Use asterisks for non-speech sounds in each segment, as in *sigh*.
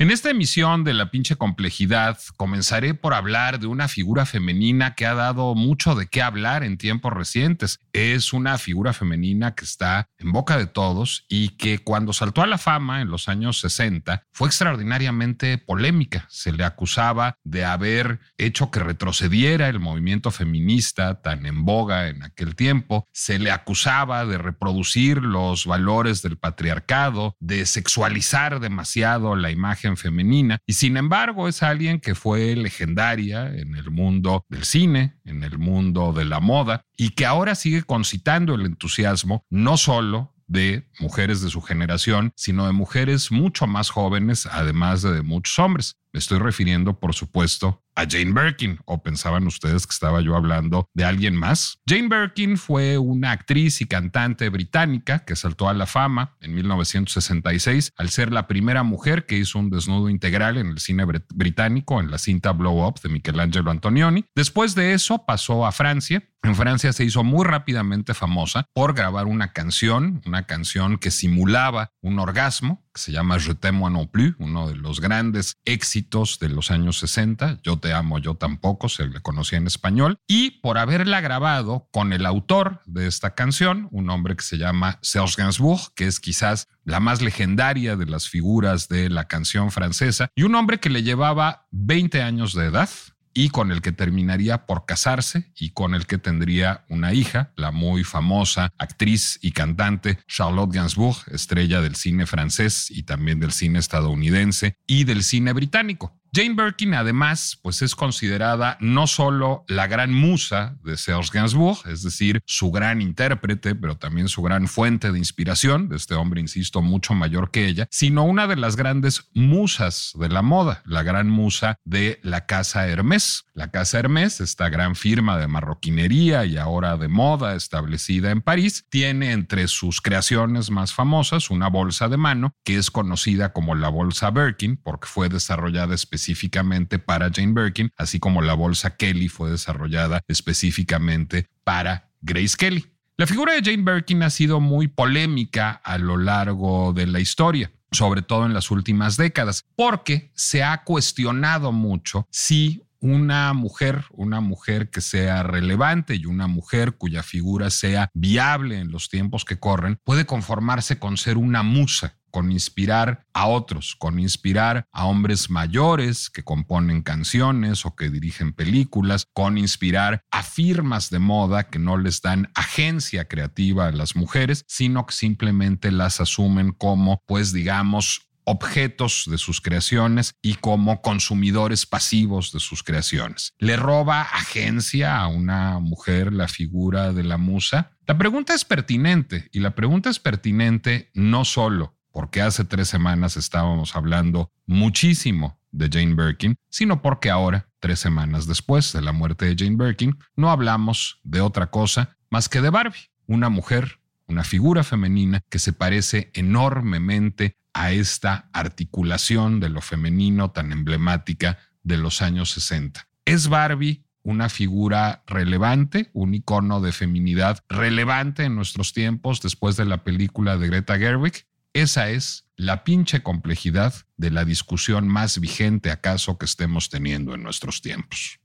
En esta emisión de La pinche complejidad comenzaré por hablar de una figura femenina que ha dado mucho de qué hablar en tiempos recientes. Es una figura femenina que está en boca de todos y que cuando saltó a la fama en los años 60 fue extraordinariamente polémica. Se le acusaba de haber hecho que retrocediera el movimiento feminista tan en boga en aquel tiempo. Se le acusaba de reproducir los valores del patriarcado, de sexualizar demasiado la imagen femenina y sin embargo es alguien que fue legendaria en el mundo del cine, en el mundo de la moda y que ahora sigue concitando el entusiasmo no solo de mujeres de su generación, sino de mujeres mucho más jóvenes, además de, de muchos hombres. Me estoy refiriendo, por supuesto, a Jane Birkin, o pensaban ustedes que estaba yo hablando de alguien más. Jane Birkin fue una actriz y cantante británica que saltó a la fama en 1966 al ser la primera mujer que hizo un desnudo integral en el cine británico en la cinta Blow Up de Michelangelo Antonioni. Después de eso pasó a Francia. En Francia se hizo muy rápidamente famosa por grabar una canción, una canción que simulaba un orgasmo, se llama Je t'aime moi non plus, uno de los grandes éxitos de los años 60. Yo te amo, yo tampoco, se le conocía en español. Y por haberla grabado con el autor de esta canción, un hombre que se llama Serge Gainsbourg, que es quizás la más legendaria de las figuras de la canción francesa, y un hombre que le llevaba 20 años de edad, y con el que terminaría por casarse y con el que tendría una hija, la muy famosa actriz y cantante Charlotte Gainsbourg, estrella del cine francés y también del cine estadounidense y del cine británico. Jane Birkin, además, pues es considerada no solo la gran musa de Serge Gainsbourg, es decir, su gran intérprete, pero también su gran fuente de inspiración, de este hombre, insisto, mucho mayor que ella, sino una de las grandes musas de la moda, la gran musa de la casa Hermès. La casa Hermès, esta gran firma de marroquinería y ahora de moda establecida en París, tiene entre sus creaciones más famosas una bolsa de mano que es conocida como la bolsa Birkin porque fue desarrollada específicamente específicamente para Jane Birkin, así como la bolsa Kelly fue desarrollada específicamente para Grace Kelly. La figura de Jane Birkin ha sido muy polémica a lo largo de la historia sobre todo en las últimas décadas, porque se ha cuestionado mucho si una mujer, una mujer que sea relevante y una mujer cuya figura sea viable en los tiempos que corren, puede conformarse con ser una musa con inspirar a otros, con inspirar a hombres mayores que componen canciones o que dirigen películas, con inspirar a firmas de moda que no les dan agencia creativa a las mujeres, sino que simplemente las asumen como, pues digamos, objetos de sus creaciones y como consumidores pasivos de sus creaciones. ¿Le roba agencia a una mujer la figura de la musa? La pregunta es pertinente y la pregunta es pertinente no solo porque hace tres semanas estábamos hablando muchísimo de Jane Birkin, sino porque ahora, tres semanas después de la muerte de Jane Birkin, no hablamos de otra cosa más que de Barbie, una mujer, una figura femenina que se parece enormemente a esta articulación de lo femenino tan emblemática de los años 60. ¿Es Barbie una figura relevante, un icono de feminidad relevante en nuestros tiempos después de la película de Greta Gerwig? Esa es la pinche complejidad de la discusión más vigente acaso que estemos teniendo en nuestros tiempos.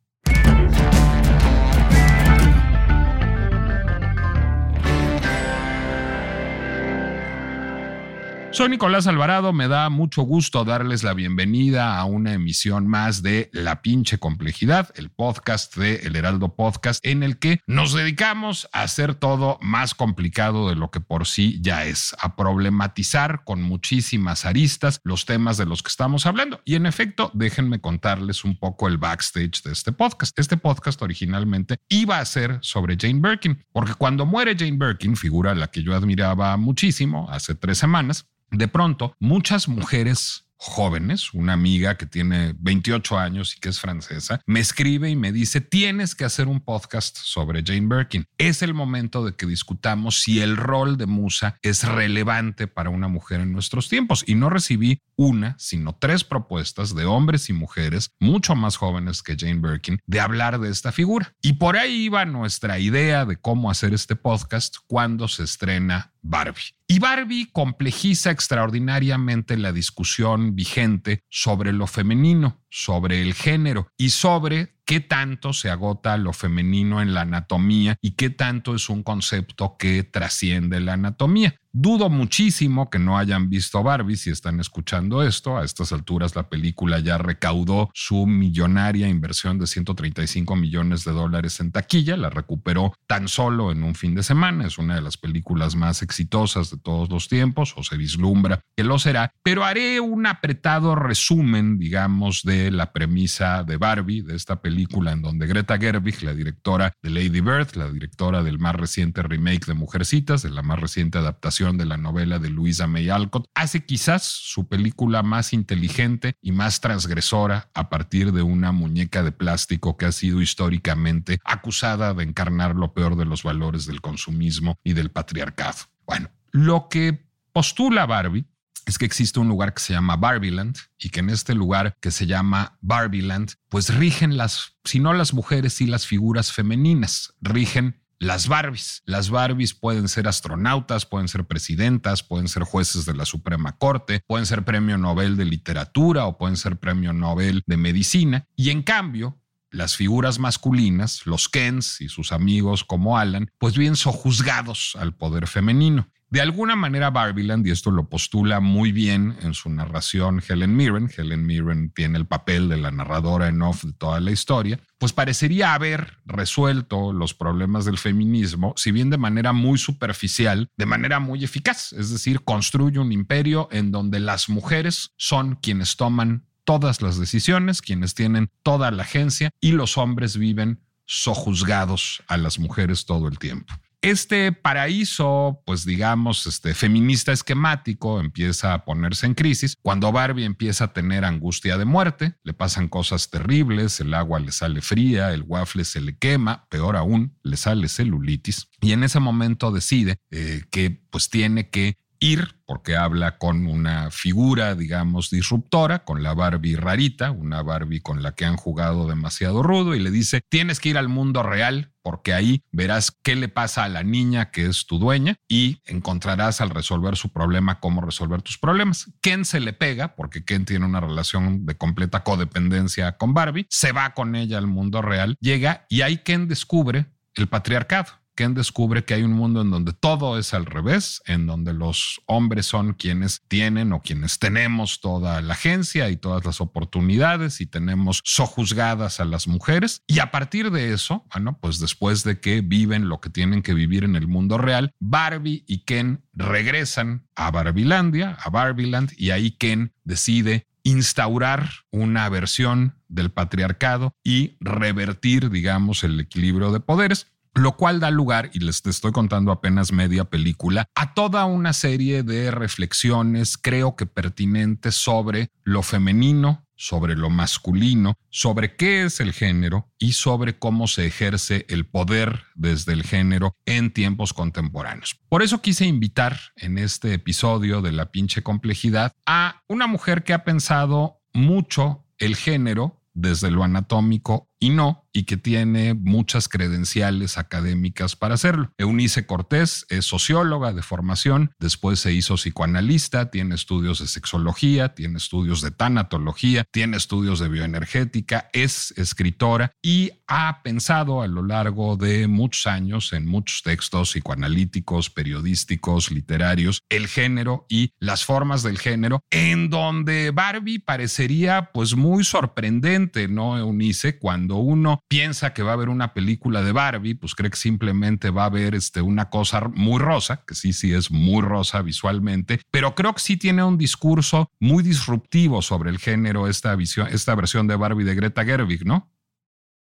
Soy Nicolás Alvarado, me da mucho gusto darles la bienvenida a una emisión más de La pinche complejidad, el podcast de El Heraldo Podcast, en el que nos dedicamos a hacer todo más complicado de lo que por sí ya es, a problematizar con muchísimas aristas los temas de los que estamos hablando. Y en efecto, déjenme contarles un poco el backstage de este podcast. Este podcast originalmente iba a ser sobre Jane Birkin, porque cuando muere Jane Birkin, figura a la que yo admiraba muchísimo hace tres semanas, de pronto, muchas mujeres jóvenes, una amiga que tiene 28 años y que es francesa, me escribe y me dice, tienes que hacer un podcast sobre Jane Birkin. Es el momento de que discutamos si el rol de musa es relevante para una mujer en nuestros tiempos. Y no recibí una, sino tres propuestas de hombres y mujeres mucho más jóvenes que Jane Birkin de hablar de esta figura. Y por ahí iba nuestra idea de cómo hacer este podcast cuando se estrena Barbie. Y Barbie complejiza extraordinariamente la discusión vigente sobre lo femenino, sobre el género y sobre qué tanto se agota lo femenino en la anatomía y qué tanto es un concepto que trasciende la anatomía. Dudo muchísimo que no hayan visto Barbie si están escuchando esto. A estas alturas la película ya recaudó su millonaria inversión de 135 millones de dólares en taquilla. La recuperó tan solo en un fin de semana. Es una de las películas más exitosas de todos los tiempos o se vislumbra que lo será. Pero haré un apretado resumen, digamos, de la premisa de Barbie, de esta película en donde Greta Gerwig, la directora de Lady Bird, la directora del más reciente remake de Mujercitas, de la más reciente adaptación de la novela de Louisa May Alcott, hace quizás su película más inteligente y más transgresora a partir de una muñeca de plástico que ha sido históricamente acusada de encarnar lo peor de los valores del consumismo y del patriarcado. Bueno, lo que postula Barbie es que existe un lugar que se llama Barbieland y que en este lugar que se llama Barbieland, pues rigen las, si no las mujeres, y las figuras femeninas, rigen las Barbies. Las Barbies pueden ser astronautas, pueden ser presidentas, pueden ser jueces de la Suprema Corte, pueden ser premio Nobel de literatura o pueden ser premio Nobel de medicina. Y en cambio, las figuras masculinas, los Kens y sus amigos como Alan, pues bien sojuzgados al poder femenino. De alguna manera, Barbieland, y esto lo postula muy bien en su narración Helen Mirren, Helen Mirren tiene el papel de la narradora en off de toda la historia, pues parecería haber resuelto los problemas del feminismo, si bien de manera muy superficial, de manera muy eficaz. Es decir, construye un imperio en donde las mujeres son quienes toman todas las decisiones, quienes tienen toda la agencia y los hombres viven sojuzgados a las mujeres todo el tiempo. Este paraíso, pues digamos, este feminista esquemático empieza a ponerse en crisis. Cuando Barbie empieza a tener angustia de muerte, le pasan cosas terribles, el agua le sale fría, el waffle se le quema, peor aún, le sale celulitis. Y en ese momento decide eh, que pues tiene que ir, porque habla con una figura, digamos, disruptora, con la Barbie rarita, una Barbie con la que han jugado demasiado rudo, y le dice, tienes que ir al mundo real, porque ahí verás qué le pasa a la niña que es tu dueña y encontrarás al resolver su problema cómo resolver tus problemas. Ken se le pega, porque Ken tiene una relación de completa codependencia con Barbie, se va con ella al mundo real, llega y ahí Ken descubre el patriarcado Ken descubre que hay un mundo en donde todo es al revés, en donde los hombres son quienes tienen o quienes tenemos toda la agencia y todas las oportunidades y tenemos sojuzgadas a las mujeres. Y a partir de eso, bueno, pues después de que viven lo que tienen que vivir en el mundo real, Barbie y Ken regresan a Barbilandia, a Barbiland, y ahí Ken decide instaurar una versión del patriarcado y revertir, digamos, el equilibrio de poderes lo cual da lugar, y les estoy contando apenas media película, a toda una serie de reflexiones, creo que pertinentes sobre lo femenino, sobre lo masculino, sobre qué es el género y sobre cómo se ejerce el poder desde el género en tiempos contemporáneos. Por eso quise invitar en este episodio de La pinche complejidad a una mujer que ha pensado mucho el género desde lo anatómico y no, y que tiene muchas credenciales académicas para hacerlo. Eunice Cortés es socióloga de formación, después se hizo psicoanalista, tiene estudios de sexología, tiene estudios de tanatología, tiene estudios de bioenergética, es escritora y ha pensado a lo largo de muchos años en muchos textos psicoanalíticos, periodísticos, literarios, el género y las formas del género, en donde Barbie parecería pues muy sorprendente, ¿no, Eunice? Cuando uno piensa que va a haber una película de Barbie, pues cree que simplemente va a haber este, una cosa muy rosa, que sí, sí es muy rosa visualmente, pero creo que sí tiene un discurso muy disruptivo sobre el género, esta, visión, esta versión de Barbie de Greta Gerwig, ¿no?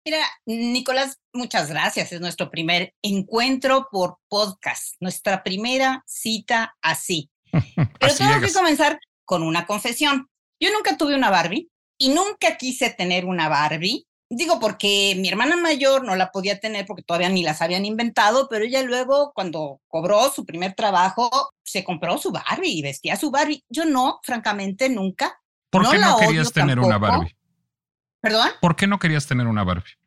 Mira, Nicolás, muchas gracias. Es nuestro primer encuentro por podcast, nuestra primera cita así. *laughs* Pero tengo que comenzar con una confesión. Yo nunca tuve una Barbie y nunca quise tener una Barbie Digo, porque mi hermana mayor no la podía tener porque todavía ni las habían inventado, pero ella luego, cuando cobró su primer trabajo, se compró su Barbie y vestía su Barbie. Yo no, francamente, nunca. ¿Por qué no, querías tener una Barbie? ¿Perdón? ¿Por qué no querías tener una Barbie?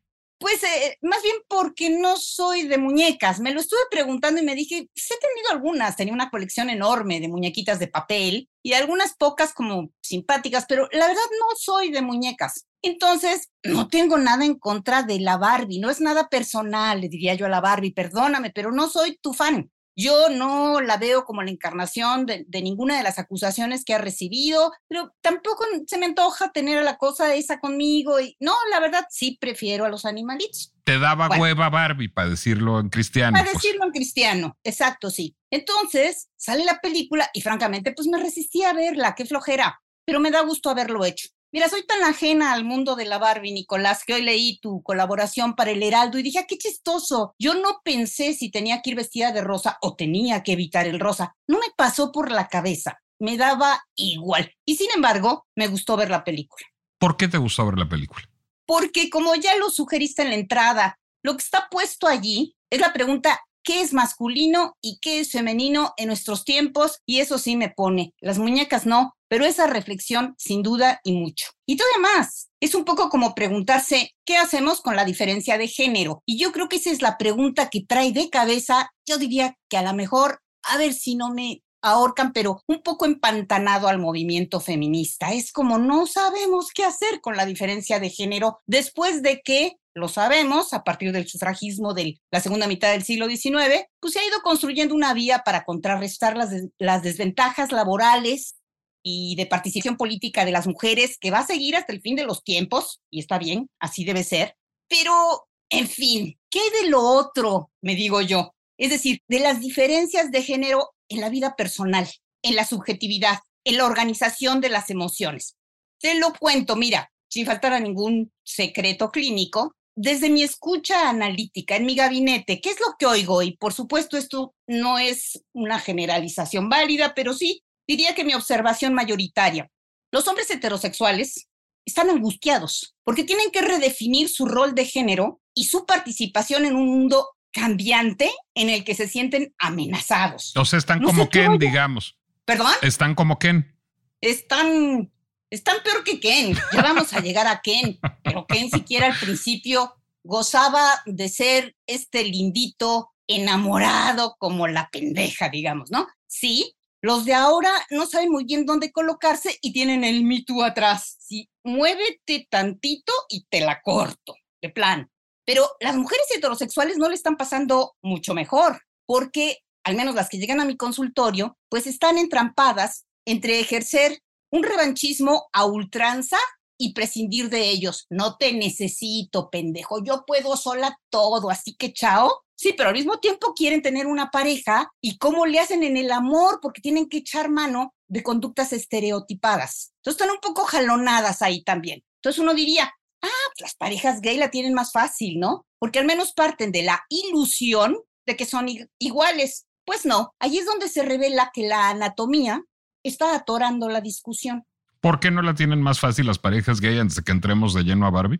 Pues eh, más bien porque no soy de muñecas. Me lo estuve preguntando y me dije, sí he tenido algunas. Tenía una colección enorme de muñequitas de papel y algunas pocas como simpáticas, pero la verdad no soy de muñecas. Entonces, no tengo nada en contra de la Barbie, no es nada personal, le diría yo a la Barbie, perdóname, pero no soy tu fan. Yo no la veo como la encarnación de, ninguna de las acusaciones que ha recibido, pero tampoco se me antoja tener a la cosa esa conmigo. Y no, la verdad sí prefiero a los animalitos. Te daba hueva Barbie, para decirlo en cristiano. Para pues. decirlo en cristiano, exacto, sí. Entonces sale la película y francamente, pues me resistí a verla, qué flojera, pero me da gusto haberlo hecho. Mira, soy tan ajena al mundo de la Barbie, Nicolás, que hoy leí tu colaboración para el Heraldo y dije, ah, qué chistoso. Yo no pensé si tenía que ir vestida de rosa o tenía que evitar el rosa. No me pasó por la cabeza. Me daba igual. Y sin embargo, me gustó ver la película. ¿Por qué te gustó ver la película? Porque como ya lo sugeriste en la entrada, lo que está puesto allí es la pregunta, qué es masculino y qué es femenino en nuestros tiempos y eso sí me pone. Las muñecas no, pero esa reflexión sin duda y mucho. Y todavía más, es un poco como preguntarse, ¿qué hacemos con la diferencia de género? Y yo creo que esa es la pregunta que trae de cabeza, yo diría que a lo mejor, a ver si no me ahorcan, pero un poco empantanado al movimiento feminista. Es como no sabemos qué hacer con la diferencia de género después de que lo sabemos, a partir del sufragismo de la segunda mitad del siglo XIX, pues se ha ido construyendo una vía para contrarrestar las, las desventajas laborales y de participación política de las mujeres que va a seguir hasta el fin de los tiempos, y está bien, así debe ser, pero, en fin, ¿qué de lo otro, me digo yo? Es decir, de las diferencias de género en la vida personal, en la subjetividad, en la organización de las emociones. Te lo cuento, mira, sin faltar a ningún secreto clínico, desde mi escucha analítica en mi gabinete, ¿qué es lo que oigo? Y por supuesto esto no es una generalización válida, pero sí diría que mi observación mayoritaria. Los hombres heterosexuales están angustiados porque tienen que redefinir su rol de género y su participación en un mundo cambiante en el que se sienten amenazados. O sea, están como Ken, digamos. ¿Perdón? Están como Ken. Están, están peor que Ken. Ya vamos a llegar a Ken, pero Ken siquiera al principio gozaba de ser este lindito enamorado como la pendeja, digamos, ¿no? Sí, los de ahora no saben muy bien dónde colocarse y tienen el Me atrás. Sí, muévete tantito y te la corto, de plan. Pero las mujeres heterosexuales no le están pasando mucho mejor, porque al menos las que llegan a mi consultorio, pues están entrampadas entre ejercer un revanchismo a ultranza y prescindir de ellos. No te necesito, pendejo, yo puedo sola todo, así que chao, Sí, pero al mismo tiempo quieren tener una pareja y cómo le hacen en el amor porque tienen que echar mano de conductas estereotipadas. Entonces están un poco jalonadas ahí también. Entonces uno diría, ah, pues las parejas gay la tienen más fácil, ¿no? Porque al menos parten de la ilusión de que son iguales. Pues no, ahí es donde se revela que la anatomía está atorando la discusión. ¿Por qué no la tienen más fácil las parejas gay antes de que entremos de lleno a Barbie?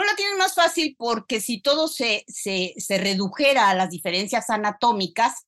No la tienen más fácil porque si todo se, se, se redujera a las diferencias anatómicas,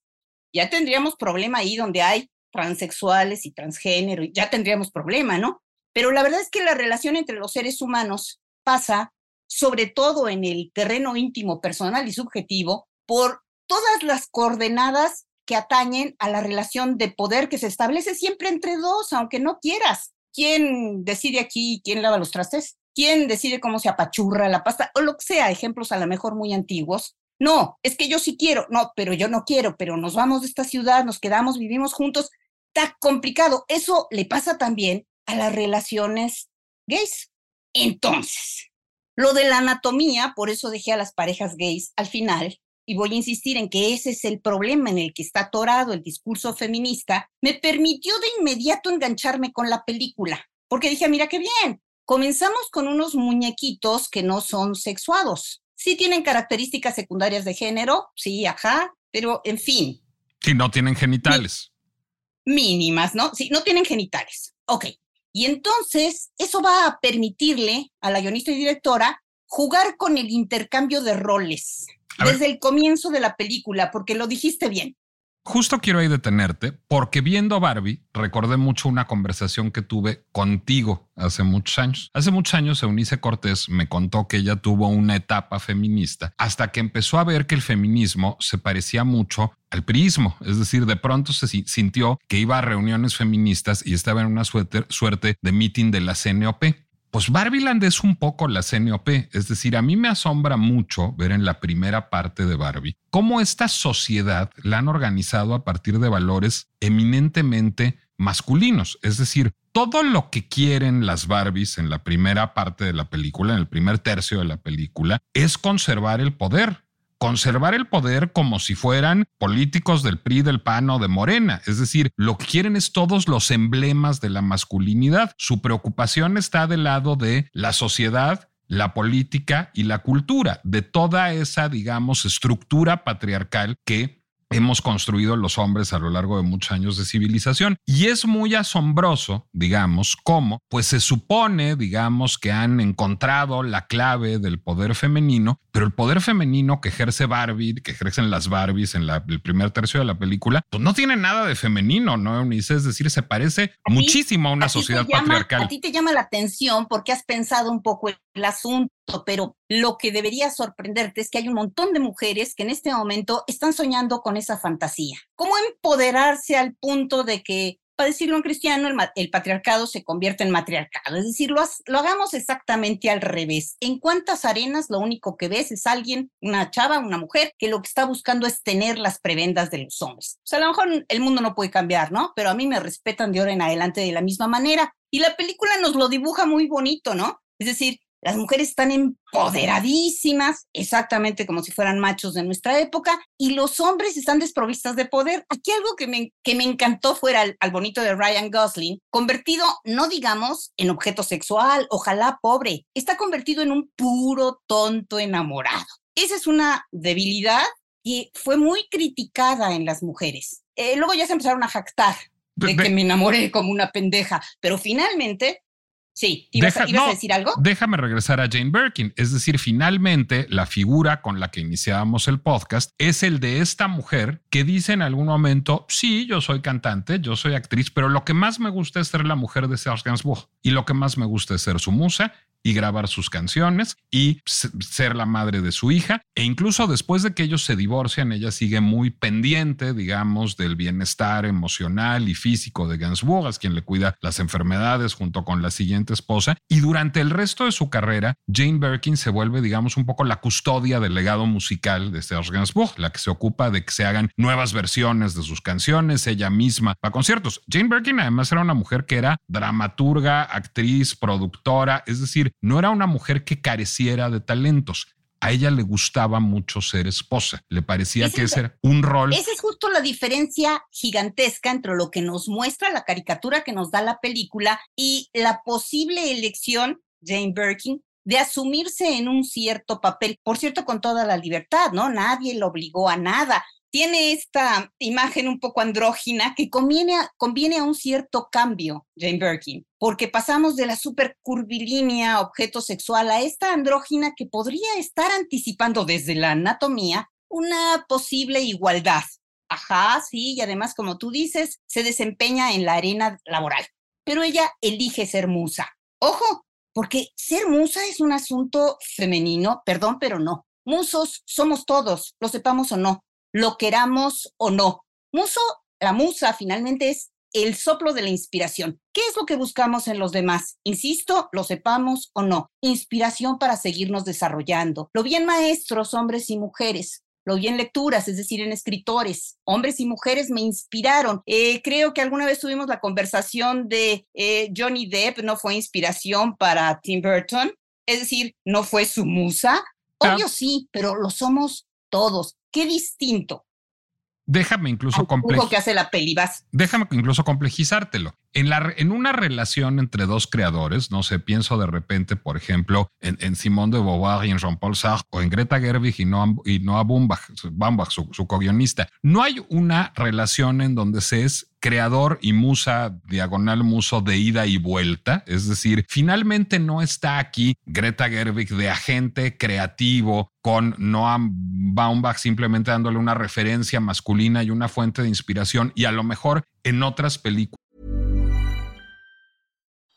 ya tendríamos problema ahí donde hay transexuales y transgénero, ya tendríamos problema, ¿no? Pero la verdad es que la relación entre los seres humanos pasa sobre todo en el terreno íntimo, personal y subjetivo, por todas las coordenadas que atañen a la relación de poder que se establece siempre entre dos, aunque no quieras. ¿Quién decide aquí quién lava los trastes? ¿Quién decide cómo se apachurra la pasta? O lo que sea, ejemplos a lo mejor muy antiguos. No, es que yo sí quiero, no, pero yo no quiero, pero nos vamos de esta ciudad, nos quedamos, vivimos juntos. Está complicado. Eso le pasa también a las relaciones gays. Entonces, lo de la anatomía, por eso dejé a las parejas gays al final, y voy a insistir en que ese es el problema en el que está atorado el discurso feminista, me permitió de inmediato engancharme con la película, porque dije, mira qué bien, comenzamos con unos muñequitos que no son sexuados. Sí tienen características secundarias de género, sí, ajá, pero en fin. Sí, no tienen genitales. Mínimas, ¿no? Sí, no tienen genitales. Ok. Y entonces eso va a permitirle a la guionista y directora jugar con el intercambio de roles desde el comienzo de la película, porque lo dijiste bien. Justo quiero ahí detenerte, porque viendo Barbie, recordé mucho una conversación que tuve contigo hace muchos años. Hace muchos años Eunice Cortés me contó que ella tuvo una etapa feminista hasta que empezó a ver que el feminismo se parecía mucho al prismo, es decir, de pronto se sintió que iba a reuniones feministas y estaba en una suerte de meeting de la CNOP. Pues Barbieland es un poco la CNOP, es decir, a mí me asombra mucho ver en la primera parte de Barbie cómo esta sociedad la han organizado a partir de valores eminentemente masculinos, es decir, todo lo que quieren las Barbies en la primera parte de la película, en el primer tercio de la película, es conservar el poder, conservar el poder como si fueran políticos del PRI, del PAN o de Morena. Es decir, lo que quieren es todos los emblemas de la masculinidad. Su preocupación está del lado de la sociedad la política y la cultura, de toda esa, digamos, estructura patriarcal que hemos construido los hombres a lo largo de muchos años de civilización. Y es muy asombroso, digamos, cómo, pues se supone, digamos, que han encontrado la clave del poder femenino, pero el poder femenino que ejerce Barbie, que ejercen las Barbies en la, el primer tercio de la película, pues no tiene nada de femenino, ¿no, Eunice? Es decir, se parece muchísimo a una sociedad patriarcal. A ti te llama la atención porque has pensado un poco el asunto pero lo que debería sorprenderte es que hay un montón de mujeres que en este momento están soñando con esa fantasía. ¿Cómo empoderarse al punto de que, para decirlo en cristiano, el, patriarcado se convierte en matriarcado? Es decir, lo, lo, hagamos exactamente al revés. ¿En cuántas arenas lo único que ves es alguien, una chava, una mujer, que lo que está buscando es tener las prebendas de los hombres? O sea, a lo mejor el mundo no puede cambiar, ¿no? Pero a mí me respetan de ahora en adelante de la misma manera. Y la película nos lo dibuja muy bonito, ¿no? Es decir, las mujeres están empoderadísimas, exactamente como si fueran machos de nuestra época, y los hombres están desprovistas de poder. Aquí algo que me, que me encantó fuera al, al bonito de Ryan Gosling, convertido, no digamos, en objeto sexual, ojalá pobre, está convertido en un puro tonto enamorado. Esa es una debilidad que fue muy criticada en las mujeres. Eh, luego ya se empezaron a jactar de que me enamoré como una pendeja, pero finalmente Sí, ¿ibas, a decir algo? Déjame regresar a Jane Birkin. Es decir, finalmente la figura con la que iniciábamos el podcast es el de esta mujer que dice en algún momento, sí, yo soy cantante, yo soy actriz, pero lo que más me gusta es ser la mujer de Serge Gainsbourg y lo que más me gusta es ser su musa y grabar sus canciones y ser la madre de su hija. E incluso después de que ellos se divorcian, ella sigue muy pendiente, digamos, del bienestar emocional y físico de Gainsbourg, es quien le cuida las enfermedades junto con la siguiente esposa. Y durante el resto de su carrera, Jane Birkin se vuelve, digamos, un poco la custodia del legado musical de Serge Gainsbourg, la que se ocupa de que se hagan nuevas versiones de sus canciones, ella misma a conciertos. Jane Birkin además era una mujer que era dramaturga, actriz, productora, es decir, no era una mujer que careciera de talentos. A ella le gustaba mucho ser esposa. Le parecía que ese era un rol. Esa es justo la diferencia gigantesca entre lo que nos muestra la caricatura que nos da la película y la posible elección, Jane Birkin, de asumirse en un cierto papel, por cierto, con toda la libertad, ¿no? Nadie lo obligó a nada tiene esta imagen un poco andrógina que conviene a, un cierto cambio, Jane Birkin, porque pasamos de la super curvilínea objeto sexual a esta andrógina que podría estar anticipando desde la anatomía una posible igualdad. Ajá, sí, y además, como tú dices, se desempeña en la arena laboral, pero ella elige ser musa. Ojo, porque ser musa es un asunto femenino, perdón, pero no. Musos somos todos, lo sepamos o no, lo queramos o no. Muso, la musa finalmente es el soplo de la inspiración. ¿Qué es lo que buscamos en los demás? Insisto, lo sepamos o no. Inspiración para seguirnos desarrollando. Lo bien maestros, hombres y mujeres. Lo vi en lecturas, es decir, en escritores. Hombres y mujeres me inspiraron. Eh, creo que alguna vez tuvimos la conversación de eh, Johnny Depp, no fue inspiración para Tim Burton. Es decir, no fue su musa. Obvio sí, pero lo somos todos. Qué distinto Déjame incluso que hace la peli, Déjame incluso complejizártelo. En, una relación entre dos creadores, no sé, pienso de repente, por ejemplo, en, en Simone de Beauvoir y en Jean-Paul Sartre o en Greta Gerwig y Noah, y Noah Baumbach, su, su co-guionista. No hay una relación en donde se es creador y musa, diagonal muso de ida y vuelta. Es decir, finalmente no está aquí Greta Gerwig de agente creativo con Noam Baumbach simplemente dándole una referencia masculina y una fuente de inspiración y a lo mejor en otras películas.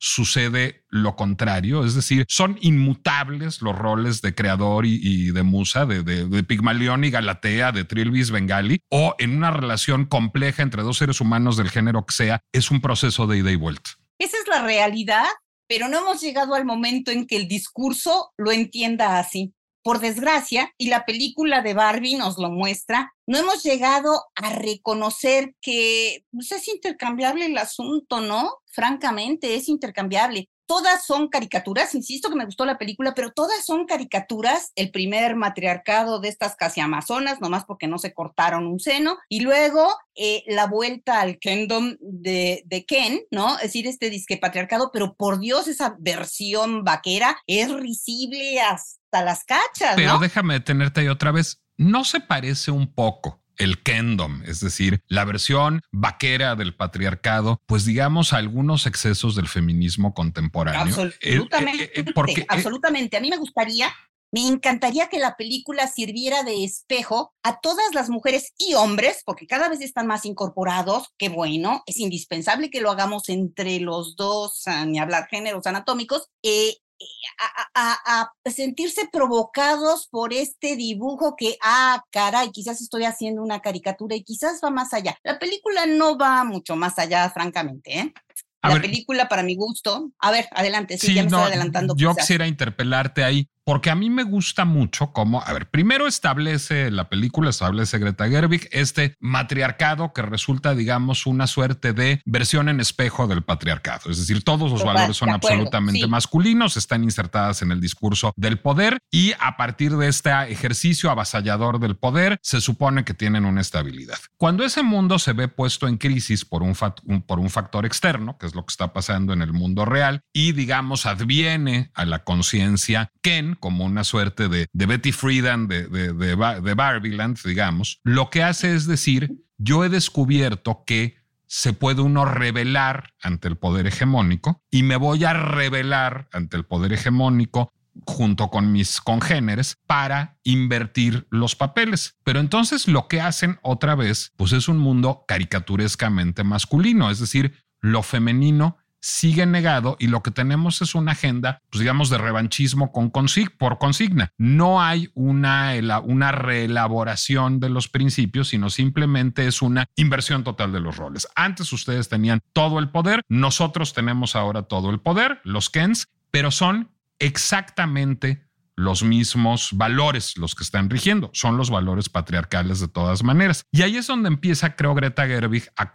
sucede lo contrario, es decir, son inmutables los roles de creador y, de musa, de, de, Pigmalión y Galatea, de Trilvis Bengali, o en una relación compleja entre dos seres humanos del género que sea, es un proceso de ida y vuelta. Esa es la realidad, pero no hemos llegado al momento en que el discurso lo entienda así. Por desgracia, y la película de Barbie nos lo muestra, no hemos llegado a reconocer que pues, es intercambiable el asunto, ¿no? Francamente, es intercambiable todas son caricaturas, insisto que me gustó la película, pero todas son caricaturas, el primer matriarcado de estas casi amazonas, nomás porque no se cortaron un seno, y luego eh, la vuelta al kingdom de, de, Ken, ¿no? Es decir, este disque patriarcado, pero por Dios, esa versión vaquera es risible hasta las cachas. Pero déjame detenerte ahí otra vez, ¿no se parece un poco el Kendom, es decir, la versión vaquera del patriarcado, pues digamos algunos excesos del feminismo contemporáneo. Absolutamente. Eh, eh, eh, porque, absolutamente. A mí me gustaría me encantaría que la película sirviera de espejo a todas las mujeres y hombres, porque cada vez están más incorporados. Qué bueno, es indispensable que lo hagamos entre los dos, ni hablar géneros anatómicos, eh, a, sentirse provocados por este dibujo que, ah, caray, quizás estoy haciendo una caricatura y quizás va más allá. La película no va mucho más allá, francamente. ¿eh? La película, para mi gusto. A ver, adelante, sí, ya me estoy adelantando. Yo quisiera interpelarte ahí porque a mí me gusta mucho cómo, a ver, primero establece la película, establece Greta Gerwig, este matriarcado que resulta, digamos, una suerte de versión en espejo del patriarcado. Es decir, todos los valores son absolutamente masculinos, están insertadas en el discurso del poder y a partir de este ejercicio avasallador del poder, se supone que tienen una estabilidad. Cuando ese mundo se ve puesto en crisis por un, por un factor externo, que es lo que está pasando en el mundo real, y digamos, adviene a la conciencia Ken, como una suerte de, Betty Friedan de, de, de, digamos, lo que hace es decir, yo he descubierto que se puede uno rebelar ante el poder hegemónico y me voy a rebelar ante el poder hegemónico junto con mis congéneres para invertir los papeles. Pero entonces lo que hacen otra vez, pues es un mundo caricaturescamente masculino, es decir, lo femenino sigue negado y lo que tenemos es una agenda, pues digamos, de revanchismo con por consigna. No hay una, una reelaboración de los principios, sino simplemente es una inversión total de los roles. Antes ustedes tenían todo el poder, nosotros tenemos ahora todo el poder, los Kens, pero son exactamente los mismos valores los que están rigiendo, son los valores patriarcales de todas maneras. Y ahí es donde empieza, creo, Greta Gerwig a,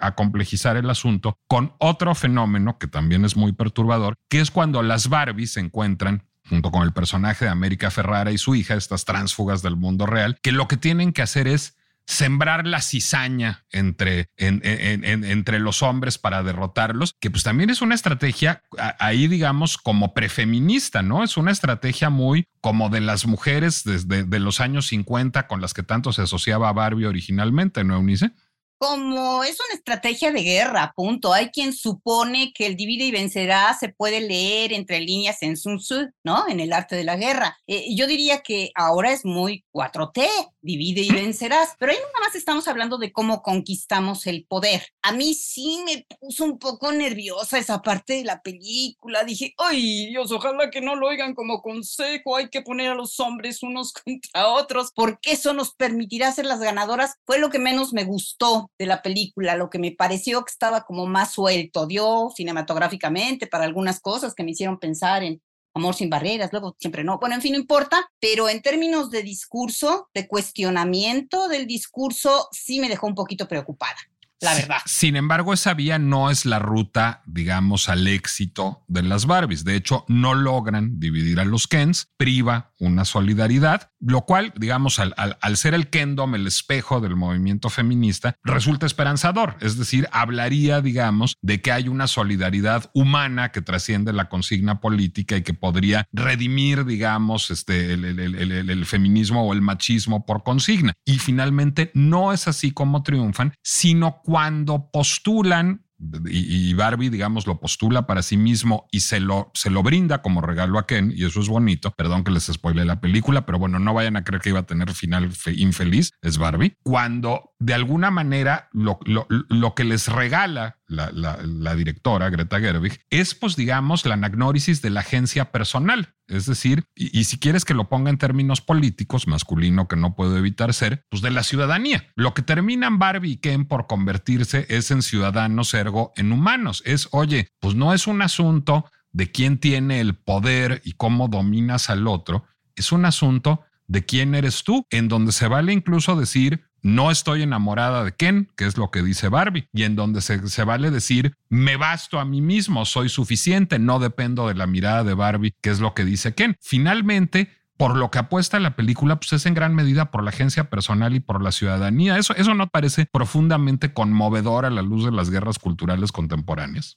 a complejizar el asunto con otro fenómeno que también es muy perturbador, que es cuando las Barbies se encuentran junto con el personaje de América Ferrara y su hija, estas tránsfugas del mundo real, que lo que tienen que hacer es sembrar la cizaña entre, entre los hombres para derrotarlos, que pues también es una estrategia ahí, digamos, como prefeminista, ¿no? Es una estrategia muy como de las mujeres desde de los años 50 con las que tanto se asociaba a Barbie originalmente, ¿no, Eunice? Como es una estrategia de guerra, punto. Hay quien supone que el divide y vencerá se puede leer entre líneas en Sun Tzu, ¿no? En el arte de la guerra. Eh, yo diría que ahora es muy 4T, divide y vencerás, pero ahí nada más estamos hablando de cómo conquistamos el poder. A mí sí me puso un poco nerviosa esa parte de la película. Dije, ay Dios, ojalá que no lo oigan como consejo, hay que poner a los hombres unos *laughs* contra otros, porque eso nos permitirá ser las ganadoras. Fue lo que menos me gustó de la película, lo que me pareció que estaba como más suelto, dio cinematográficamente para algunas cosas que me hicieron pensar en Amor sin barreras, luego siempre no, bueno, en fin, no importa, pero en términos de discurso, de cuestionamiento del discurso, sí me dejó un poquito preocupada la verdad. Sin embargo, esa vía no es la ruta, digamos, al éxito de las Barbies. De hecho, no logran dividir a los Kens, priva una solidaridad, lo cual, digamos, al, al, ser el Kendom el espejo del movimiento feminista, resulta esperanzador. Es decir, hablaría, digamos, de que hay una solidaridad humana que trasciende la consigna política y que podría redimir, digamos, este, el, el, el, el feminismo o el machismo por consigna. Y finalmente no es así como triunfan, sino cuando postulan y, Barbie, digamos, lo postula para sí mismo y se lo, se lo brinda como regalo a Ken, y eso es bonito. Perdón que les spoile la película, pero bueno, no vayan a creer que iba a tener final infeliz, es Barbie. Cuando de alguna manera lo, lo, lo que les regala la, la, directora Greta Gerwig es, pues, digamos, la anagnórisis de la agencia personal. Es decir, y, si quieres que lo ponga en términos políticos, masculino que no puedo evitar ser, pues de la ciudadanía. Lo que terminan Barbie y Ken por convertirse es en ciudadanos ergo en humanos. Es, oye, pues no es un asunto de quién tiene el poder y cómo dominas al otro, es un asunto de quién eres tú, en donde se vale incluso decir, no estoy enamorada de Ken, que es lo que dice Barbie, y en donde se, vale decir, me basto a mí mismo, soy suficiente, no dependo de la mirada de Barbie, que es lo que dice Ken. Finalmente, por lo que apuesta la película, pues es en gran medida por la agencia personal y por la ciudadanía. Eso, eso no parece profundamente conmovedor a la luz de las guerras culturales contemporáneas.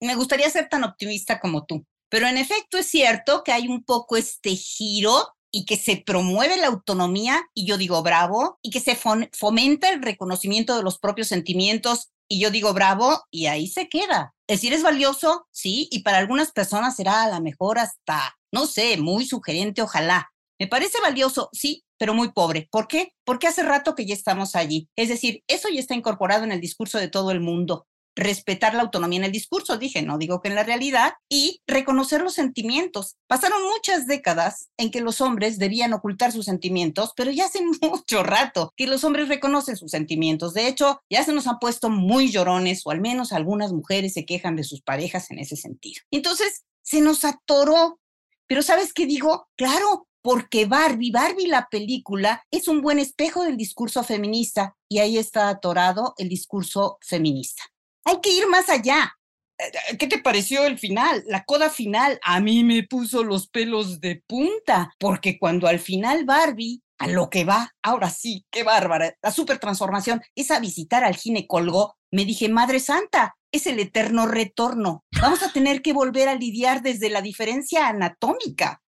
Me gustaría ser tan optimista como tú, pero en efecto es cierto que hay un poco este giro y que se promueve la autonomía, y yo digo bravo, y que se fomenta el reconocimiento de los propios sentimientos, y yo digo bravo, y ahí se queda. Es decir, es valioso, sí, y para algunas personas será a lo mejor hasta, no sé, muy sugerente, ojalá. Me parece valioso, sí, pero muy pobre. ¿Por qué? Porque hace rato que ya estamos allí. Es decir, eso ya está incorporado en el discurso de todo el mundo respetar la autonomía en el discurso, dije, no digo que en la realidad, y reconocer los sentimientos. Pasaron muchas décadas en que los hombres debían ocultar sus sentimientos, pero ya hace *laughs* mucho rato que los hombres reconocen sus sentimientos. De hecho, ya se nos han puesto muy llorones, o al menos algunas mujeres se quejan de sus parejas en ese sentido. Entonces, se nos atoró. Pero ¿sabes qué digo? Claro, porque Barbie, Barbie la película, es un buen espejo del discurso feminista y ahí está atorado el discurso feminista. Hay que ir más allá. Eh, eh, ¿Qué te pareció el final? La coda final a mí me puso los pelos de punta, porque cuando al final Barbie, a lo que va, ahora sí, qué bárbara, la super transformación, es a visitar al ginecólogo, me dije, Madre Santa, es el eterno retorno. Vamos a tener que volver a lidiar desde la diferencia anatómica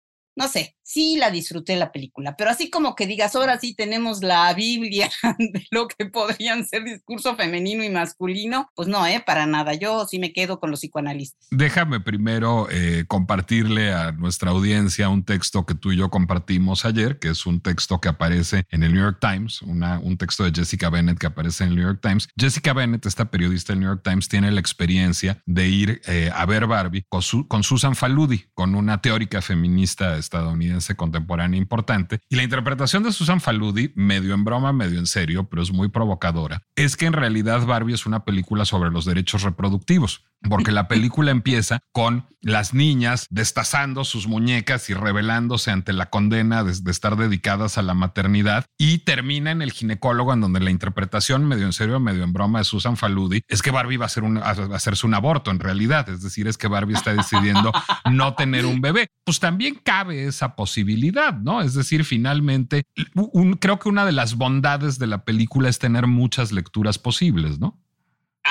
no sé, sí la disfruté la película, pero así como que digas, ahora sí tenemos la Biblia *laughs* de lo que podrían ser discurso femenino y masculino, pues no, ¿eh? Para nada, yo sí me quedo con los psicoanalistas. Déjame primero eh, compartirle a nuestra audiencia un texto que tú y yo compartimos ayer, que es un texto que aparece en el New York Times, una, un texto de Jessica Bennett que aparece en el New York Times. Jessica Bennett, esta periodista del New York Times, tiene la experiencia de ir eh, a ver Barbie con, con Susan Faludi, con una teórica feminista estadounidense contemporánea importante. Y la interpretación de Susan Faludi, medio en broma, medio en serio, pero es muy provocadora, es que en realidad Barbie es una película sobre los derechos reproductivos. Porque la película empieza con las niñas destazando sus muñecas y rebelándose ante la condena de, estar dedicadas a la maternidad y termina en el ginecólogo en donde la interpretación medio en serio, medio en broma de Susan Faludi es que Barbie va a, hacer un, a hacerse un aborto en realidad, es decir, es que Barbie está decidiendo *laughs* no tener un bebé. Pues también cabe esa posibilidad, ¿no? Es decir, finalmente, creo que una de las bondades de la película es tener muchas lecturas posibles, ¿no?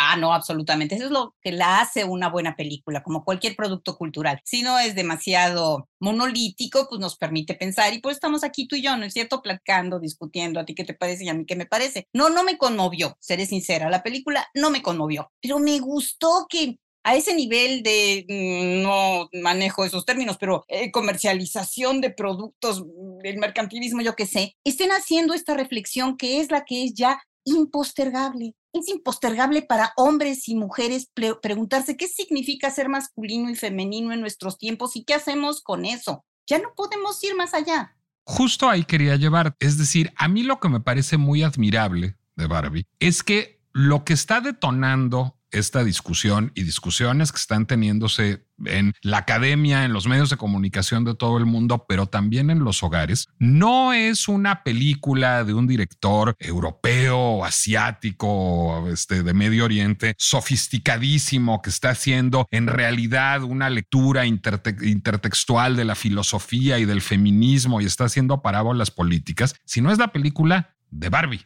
Ah, no, absolutamente. Eso es lo que la hace una buena película, como cualquier producto cultural. Si no es demasiado monolítico, pues nos permite pensar y pues estamos aquí tú y yo, ¿no es cierto? Platicando, discutiendo, a ti qué te parece y a mí qué me parece. No, no me conmovió, seré sincera, la película no me conmovió, pero me gustó que a ese nivel de, mm, no manejo esos términos, pero eh, comercialización de productos, mm, el mercantilismo, yo qué sé, estén haciendo esta reflexión que es la que es ya impostergable es impostergable para hombres y mujeres preguntarse qué significa ser masculino y femenino en nuestros tiempos y qué hacemos con eso. Ya no podemos ir más allá. Justo ahí quería llevar, es decir, a mí lo que me parece muy admirable de Barbie es que lo que está detonando esta discusión y discusiones que están teniéndose en la academia, en los medios de comunicación de todo el mundo, pero también en los hogares, no es una película de un director europeo asiático, este, de Medio Oriente, sofisticadísimo, que está haciendo en realidad una lectura intertextual de la filosofía y del feminismo y está haciendo parábolas políticas, sino es la película de Barbie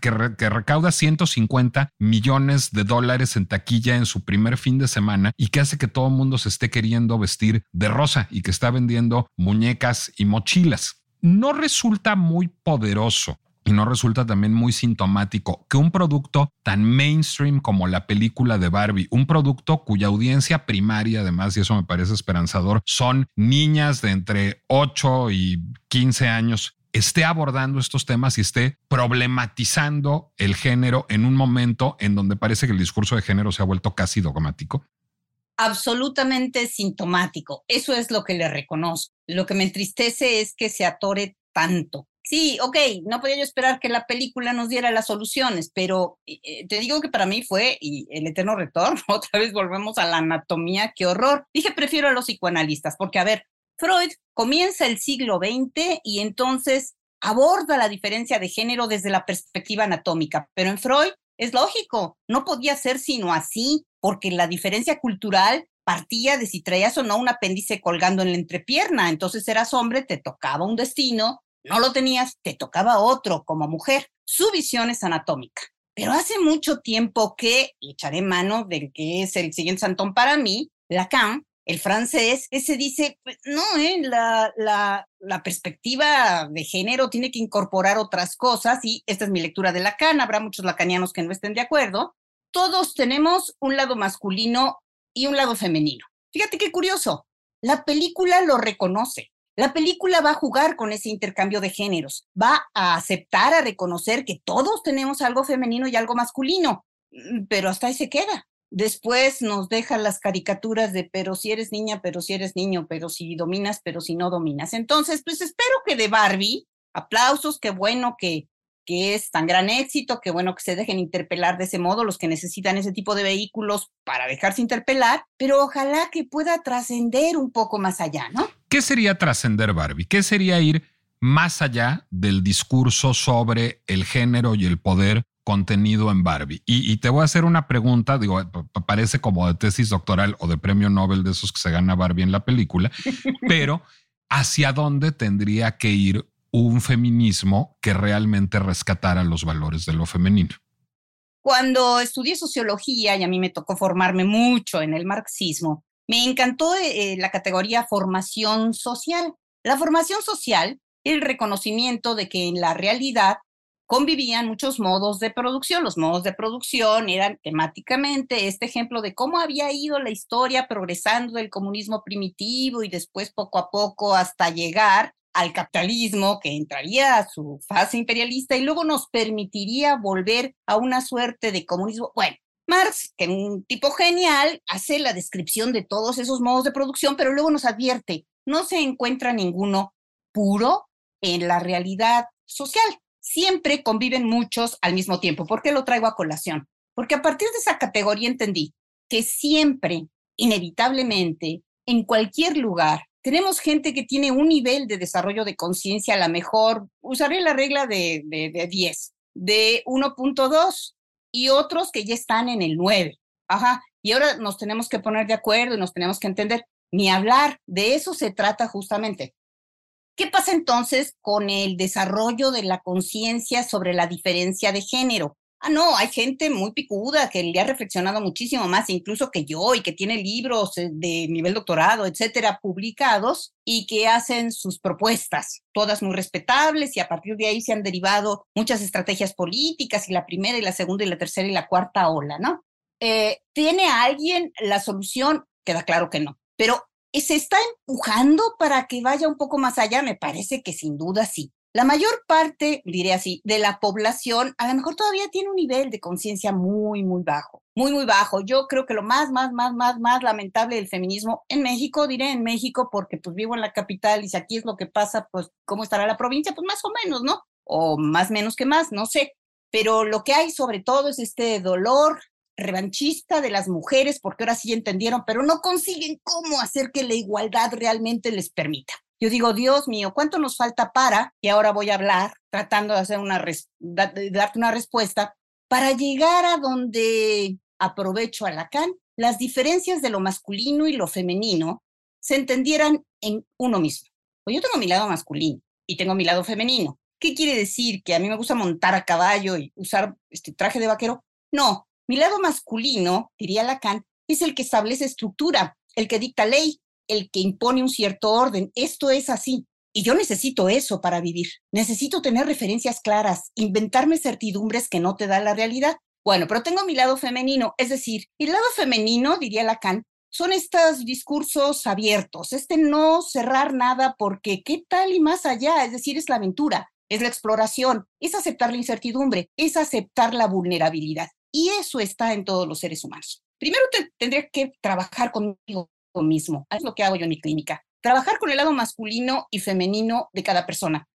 que, recauda 150 millones de dólares en taquilla en su primer fin de semana y que hace que todo el mundo se esté queriendo vestir de rosa y que está vendiendo muñecas y mochilas. No resulta muy poderoso y no resulta también muy sintomático que un producto tan mainstream como la película de Barbie, un producto cuya audiencia primaria, además, y eso me parece esperanzador, son niñas de entre 8 y 15 años, esté abordando estos temas y esté problematizando el género en un momento en donde parece que el discurso de género se ha vuelto casi dogmático? Absolutamente sintomático. Eso es lo que le reconozco. Lo que me entristece es que se atore tanto. Sí, ok, no podía yo esperar que la película nos diera las soluciones, pero eh, te digo que para mí fue, y el eterno retorno, *laughs* otra vez volvemos a la anatomía, qué horror. Dije, prefiero a los psicoanalistas, porque a ver, Freud comienza el siglo XX y entonces aborda la diferencia de género desde la perspectiva anatómica, pero en Freud es lógico, no podía ser sino así, porque la diferencia cultural partía de si traías o no un apéndice colgando en la entrepierna, entonces eras hombre, te tocaba un destino, no lo tenías, te tocaba otro como mujer. Su visión es anatómica. Pero hace mucho tiempo que, echaré mano del que es el siguiente santón para mí, Lacan, el francés, ese dice, pues, no, ¿eh? la, la, perspectiva de género tiene que incorporar otras cosas y esta es mi lectura de Lacan, habrá muchos lacanianos que no estén de acuerdo. Todos tenemos un lado masculino y un lado femenino. Fíjate qué curioso, la película lo reconoce. La película va a jugar con ese intercambio de géneros, va a aceptar, a reconocer que todos tenemos algo femenino y algo masculino, mm, pero hasta ahí se queda. Después nos deja las caricaturas de pero si eres niña, pero si eres niño, pero si dominas, pero si no dominas. Entonces, pues espero que de Barbie, aplausos, qué bueno que, que es tan gran éxito, qué bueno que se dejen interpelar de ese modo los que necesitan ese tipo de vehículos para dejarse interpelar, pero ojalá que pueda trascender un poco más allá, ¿no? ¿Qué sería trascender Barbie? ¿Qué sería ir más allá del discurso sobre el género y el poder contenido en Barbie. Y, te voy a hacer una pregunta, digo, parece como de tesis doctoral o de premio Nobel de esos que se gana Barbie en la película, *laughs* pero ¿hacia dónde tendría que ir un feminismo que realmente rescatara los valores de lo femenino? Cuando estudié sociología y a mí me tocó formarme mucho en el marxismo, me encantó eh, la categoría formación social. La formación social, el reconocimiento de que en la realidad convivían muchos modos de producción. Los modos de producción eran temáticamente este ejemplo de cómo había ido la historia progresando del comunismo primitivo y después poco a poco hasta llegar al capitalismo que entraría a su fase imperialista y luego nos permitiría volver a una suerte de comunismo. Bueno, Marx, que es un tipo genial, hace la descripción de todos esos modos de producción, pero luego nos advierte, no se encuentra ninguno puro en la realidad social siempre conviven muchos al mismo tiempo. ¿Por qué lo traigo a colación? Porque a partir de esa categoría entendí, que siempre, inevitablemente, en cualquier lugar, tenemos gente que tiene un nivel de desarrollo de conciencia, a lo mejor, usaré la regla de, de, de 10, de 1.2 y otros que ya están en el 9. Ajá, y ahora nos tenemos que poner de acuerdo y nos tenemos que entender, ni hablar, de eso se trata justamente. ¿Qué pasa entonces con el desarrollo de la conciencia sobre la diferencia de género? Ah, no, hay gente muy picuda que le ha reflexionado muchísimo más, incluso que yo, y que tiene libros eh, de nivel doctorado, etcétera, publicados y que hacen sus propuestas, todas muy respetables, y a partir de ahí se han derivado muchas estrategias políticas, y la primera, y la segunda, y la tercera, y la cuarta ola, ¿no? Eh, ¿Tiene alguien la solución? Queda claro que no, pero ¿se está empujando para que vaya un poco más allá? Me parece que sin duda sí. La mayor parte, diré así, de la población a lo mejor todavía tiene un nivel de conciencia muy, muy bajo, muy, muy bajo. Yo creo que lo más, más, más, más, más lamentable del feminismo en México, diré en México porque pues vivo en la capital y si aquí es lo que pasa, pues ¿cómo estará la provincia? Pues más o menos, ¿no? O más menos que más, no sé. Pero lo que hay sobre todo es este dolor revanchista de las mujeres, porque ahora sí entendieron, pero no consiguen cómo hacer que la igualdad realmente les permita. Yo digo, Dios mío, ¿cuánto nos falta para? Y ahora voy a hablar, tratando de hacer una de darte una respuesta, para llegar a donde aprovecho a Lacan, las diferencias de lo masculino y lo femenino se entendieran en uno mismo. Pues yo tengo mi lado masculino y tengo mi lado femenino. ¿Qué quiere decir? ¿Que a mí me gusta montar a caballo y usar este traje de vaquero? No, mi lado masculino, diría Lacan, es el que establece estructura, el que dicta ley, el que impone un cierto orden. Esto es así. Y yo necesito eso para vivir. Necesito tener referencias claras, inventarme certidumbres que no te da la realidad. Bueno, pero tengo mi lado femenino, es decir, el lado femenino, diría Lacan, son estos discursos abiertos, este no cerrar nada porque qué tal y más allá, es decir, es la aventura, es la exploración, es aceptar la incertidumbre, es aceptar la vulnerabilidad. Y eso está en todos los seres humanos. Primero tendría que trabajar conmigo mismo. Es lo que hago yo en mi clínica. Trabajar con el lado masculino y femenino de cada persona.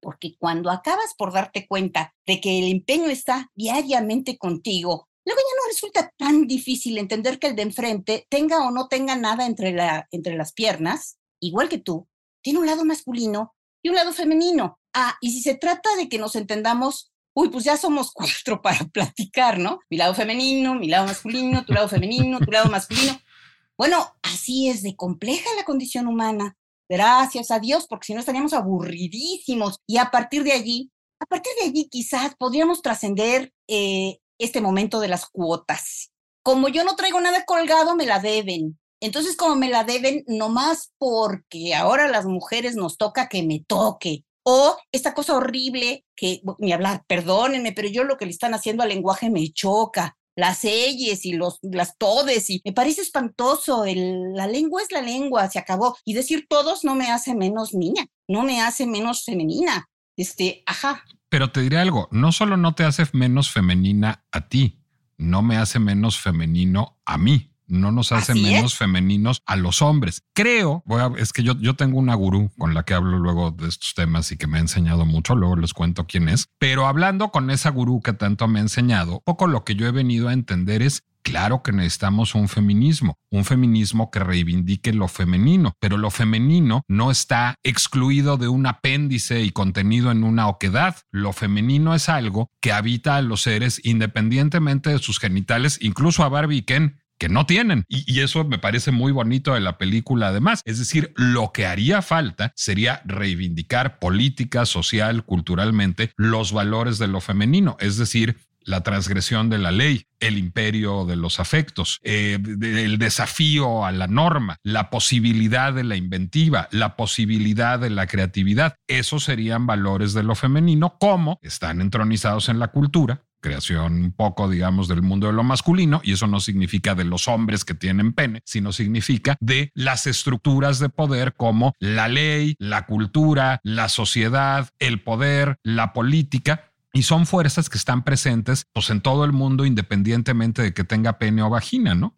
Porque cuando acabas por darte cuenta de que el empeño está diariamente contigo, luego ya no resulta tan difícil entender que el de enfrente tenga o no tenga nada entre, la, entre las piernas, igual que tú, tiene un lado masculino y un lado femenino. Ah, y si se trata de que nos entendamos, uy, pues ya somos cuatro *laughs* para platicar, ¿no? Mi lado femenino, mi lado masculino, tu lado femenino, tu lado masculino. Bueno, así es de compleja la condición humana. Gracias a Dios, porque si no estaríamos aburridísimos. Y a partir de allí, a partir de allí quizás podríamos trascender eh, este momento de las cuotas. Como yo no traigo nada colgado, me la deben. Entonces, como me la deben, nomás porque ahora las mujeres nos toca que me toque. O esta cosa horrible que, ni hablar, perdónenme, pero yo lo que le están haciendo al lenguaje me choca las elles y los, las todes, y me parece espantoso. El, la lengua es la lengua, se acabó. Y decir todos no me hace menos niña, no me hace menos femenina. Este, ajá. Pero te diré algo, no solo no te hace menos femenina a ti, no me hace menos femenino a mí no nos hace menos femeninos a los hombres. Creo, voy a, es que yo, yo tengo una gurú con la que hablo luego de estos temas y que me ha enseñado mucho, luego les cuento quién es, pero hablando con esa gurú que tanto me ha enseñado, poco lo que yo he venido a entender es Claro que necesitamos un feminismo, un feminismo que reivindique lo femenino, pero lo femenino no está excluido de un apéndice y contenido en una oquedad. Lo femenino es algo que habita a los seres independientemente de sus genitales, incluso a Barbie y Ken que no tienen. Y, eso me parece muy bonito de la película además. Es decir, lo que haría falta sería reivindicar política, social, culturalmente los valores de lo femenino. Es decir, la transgresión de la ley, el imperio de los afectos, eh, el desafío a la norma, la posibilidad de la inventiva, la posibilidad de la creatividad. Esos serían valores de lo femenino, como están entronizados en la cultura, creación un poco, digamos, del mundo de lo masculino, y eso no significa de los hombres que tienen pene, sino significa de las estructuras de poder como la ley, la cultura, la sociedad, el poder, la política, y son fuerzas que están presentes pues, en todo el mundo independientemente de que tenga pene o vagina, ¿no?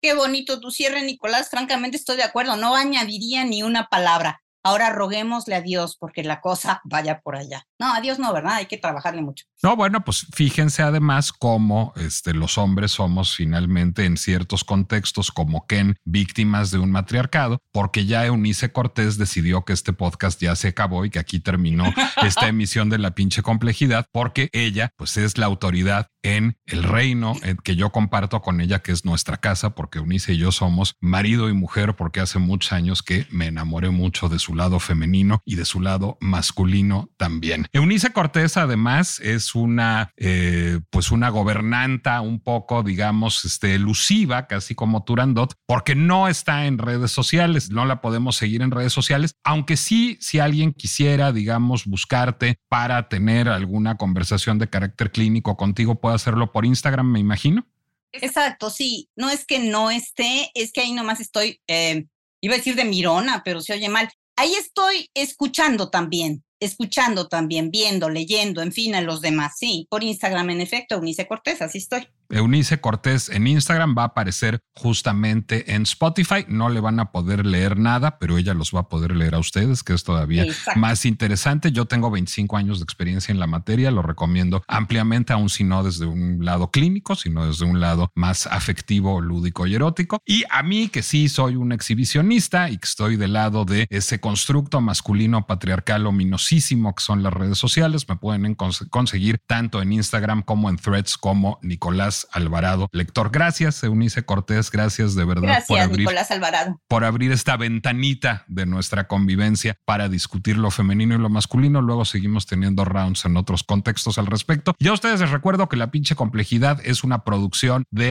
Qué bonito tu cierre, Nicolás. Francamente estoy de acuerdo. No añadiría ni una palabra. Ahora roguémosle a Dios porque la cosa vaya por allá. No, a Dios no, ¿verdad? Hay que trabajarle mucho. No, bueno, pues fíjense además cómo este, los hombres somos finalmente en ciertos contextos como Ken víctimas de un matriarcado, porque ya Eunice Cortés decidió que este podcast ya se acabó y que aquí terminó *laughs* esta emisión de la pinche complejidad, porque ella pues es la autoridad en el reino que yo comparto con ella, que es nuestra casa, porque Eunice y yo somos marido y mujer, porque hace muchos años que me enamoré mucho de su lado femenino y de su lado masculino también. Eunice Cortés, además, es una, eh, pues una gobernanta un poco, digamos, este, elusiva, casi como Turandot, porque no está en redes sociales, no la podemos seguir en redes sociales, aunque sí, si alguien quisiera, digamos, buscarte para tener alguna conversación de carácter clínico contigo, puede hacerlo por Instagram, me imagino. Exacto, sí. No es que no esté, es que ahí nomás estoy, eh, iba a decir de mirona, pero se oye mal. Ahí estoy escuchando también escuchando también, viendo, leyendo, en fin, a los demás. Sí, por Instagram, en efecto, Eunice Cortés, así estoy. Eunice Cortés en Instagram va a aparecer justamente en Spotify. No le van a poder leer nada, pero ella los va a poder leer a ustedes, que es todavía más interesante. Yo tengo 25 años de experiencia en la materia, lo recomiendo ampliamente, aún si no desde un lado clínico, sino desde un lado más afectivo, lúdico y erótico. Y a mí, que sí soy un exhibicionista y que estoy del lado de ese constructo masculino patriarcal ominosísimo que son las redes sociales, me pueden conseguir tanto en Instagram como en Threads como Nicolás Alvarado, lector. Gracias, Eunice Cortés, gracias de verdad por abrir, Nicolás Alvarado. por abrir esta ventanita de nuestra convivencia para discutir lo femenino y lo masculino. Luego seguimos teniendo rounds en otros contextos al respecto. Y a ustedes les recuerdo que la pinche complejidad es una producción de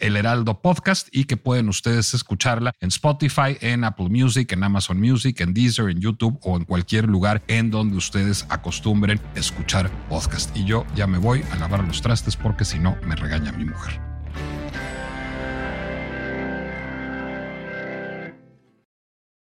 El Heraldo Podcast y que pueden ustedes escucharla en Spotify, en Apple Music, en Amazon Music, en Deezer, en YouTube o en cualquier lugar en donde ustedes acostumbren escuchar podcast. Y yo ya me voy a lavar los trastes porque si no me regaña mi mujer.